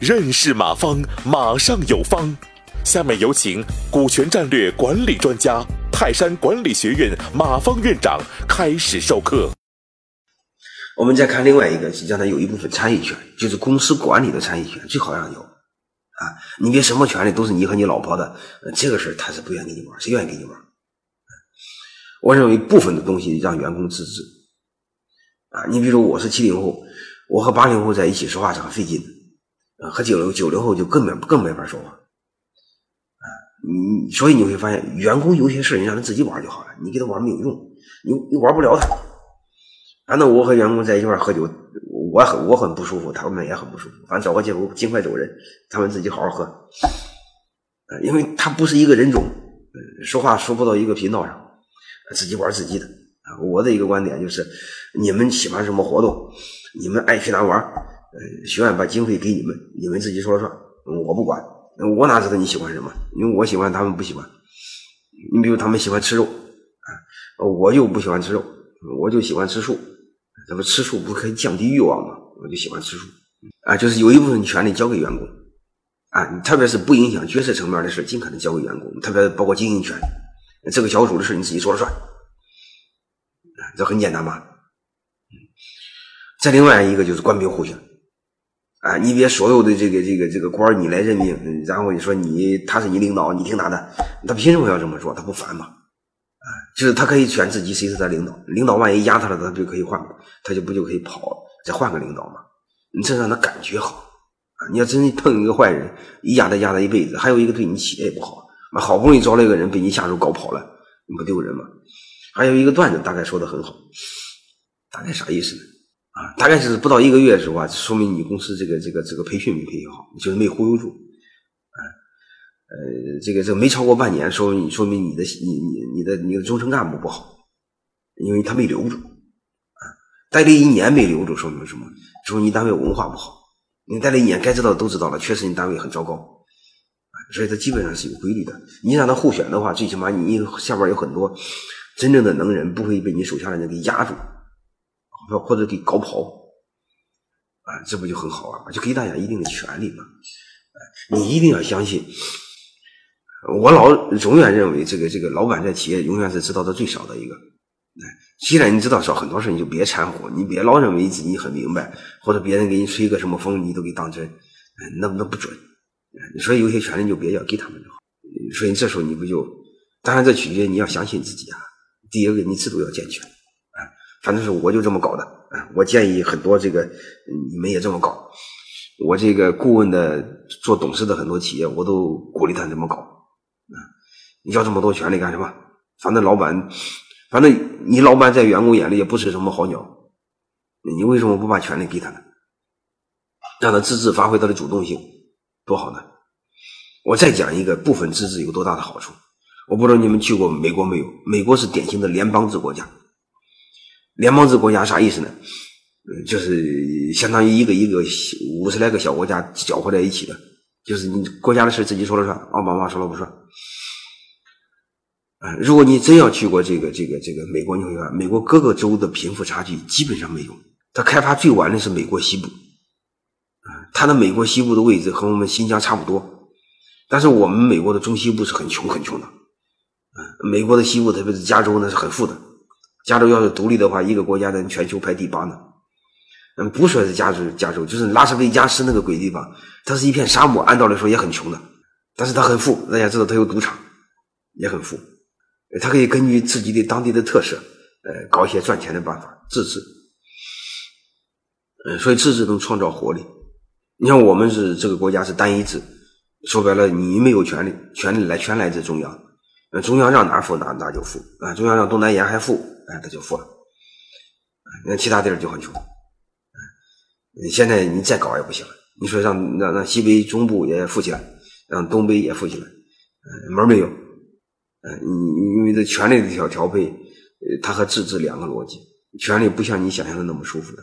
认识马方，马上有方。下面有请股权战略管理专家、泰山管理学院马方院长开始授课。我们再看另外一个，实际上有一部分参与权，就是公司管理的参与权，最好让有啊。你别什么权利都是你和你老婆的，这个事儿他是不愿意跟你玩，谁愿意跟你玩？我认为部分的东西让员工自治啊。你比如我是七零后，我和八零后在一起说话是很费劲的。和九零九零后就根本更没法说话，啊，你所以你会发现，员工有些事你让他自己玩就好了，你给他玩没有用，你你玩不了他。反正我和员工在一块喝酒，我很我很不舒服，他们也很不舒服。反正找个借口尽快走人，他们自己好好喝。因为他不是一个人种，说话说不到一个频道上，自己玩自己的。我的一个观点就是，你们喜欢什么活动，你们爱去哪玩。呃，学院把经费给你们，你们自己说了算，我不管。我哪知道你喜欢什么？因为我喜欢，他们不喜欢。你比如他们喜欢吃肉，啊，我就不喜欢吃肉，我就喜欢吃素。这不吃素不可以降低欲望吗？我就喜欢吃素。啊，就是有一部分权利交给员工，啊，特别是不影响决策层面的事，尽可能交给员工，特别包括经营权，这个小组的事你自己说了算。这很简单吧？再另外一个就是官兵互选。啊，你别所有的这个这个这个官你来任命，然后你说你他是你领导，你听他的，他凭什么要这么做？他不烦吗？啊，就是他可以选自己谁是他领导，领导万一压他了，他就可以换，他就不就可以跑，再换个领导吗？你这让他感觉好啊！你要真碰一个坏人，一压他压他一辈子，还有一个对你企业也不好，好不容易招了一个人被你下属搞跑了，你不丢人吗？还有一个段子，大概说的很好，大概啥意思呢？啊，大概是不到一个月的时候啊，说明你公司这个这个这个培训没培训好，就是没忽悠住。啊，呃，这个这个没超过半年，说明你说明你的你你你的你的中层干部不好，因为他没留住。啊，待了一年没留住，说明什么？说明你单位文化不好。你待了一年，该知道的都知道了，确实你单位很糟糕。啊，所以它基本上是有规律的。你让他互选的话，最起码你下边有很多真正的能人，不会被你手下的人给压住。或者给搞跑，啊，这不就很好啊？就给大家一定的权利嘛。你一定要相信，我老永远认为，这个这个老板在企业永远是知道的最少的一个。既然你知道少很多事，你就别掺和，你别老认为自己很明白，或者别人给你吹个什么风，你都给当真，那那不准。所以有些权利就别要给他们就好。所以这时候你不就，当然这取决于你要相信自己啊。第一个，你制度要健全。啊反正是我就这么搞的啊！我建议很多这个你们也这么搞。我这个顾问的做董事的很多企业，我都鼓励他这么搞啊！你要这么多权利干什么？反正老板，反正你老板在员工眼里也不是什么好鸟，你为什么不把权利给他呢？让他自治，发挥他的主动性，多好呢！我再讲一个部分自治有多大的好处。我不知道你们去过美国没有？美国是典型的联邦制国家。联邦制国家啥意思呢？就是相当于一个一个五十来个小国家搅和在一起的，就是你国家的事自己说了算，奥巴马说了不算。啊，如果你真要去过这个这个这个美国，你会发现美国各个州的贫富差距基本上没有。它开发最晚的是美国西部，啊，它的美国西部的位置和我们新疆差不多，但是我们美国的中西部是很穷很穷的，美国的西部特别是加州那是很富的。加州要是独立的话，一个国家在全球排第八呢。嗯，不说是加州，加州就是拉斯维加斯那个鬼地方，它是一片沙漠，按道理说也很穷的，但是它很富。大家知道它有赌场，也很富。它可以根据自己的当地的特色，呃，搞一些赚钱的办法，自治。嗯，所以自治能创造活力。你像我们是这个国家是单一制，说白了，你没有权利，权利来全来自中央。那中央让哪富哪哪就富啊，中央让东南沿海富，哎，他就富了。那其他地儿就很穷。嗯，现在你再搞也不行了。你说让让让西北中部也富起来，让东北也富起来，嗯，门没有。嗯，因为这权力的调调配，它和自治两个逻辑，权力不像你想象的那么舒服的。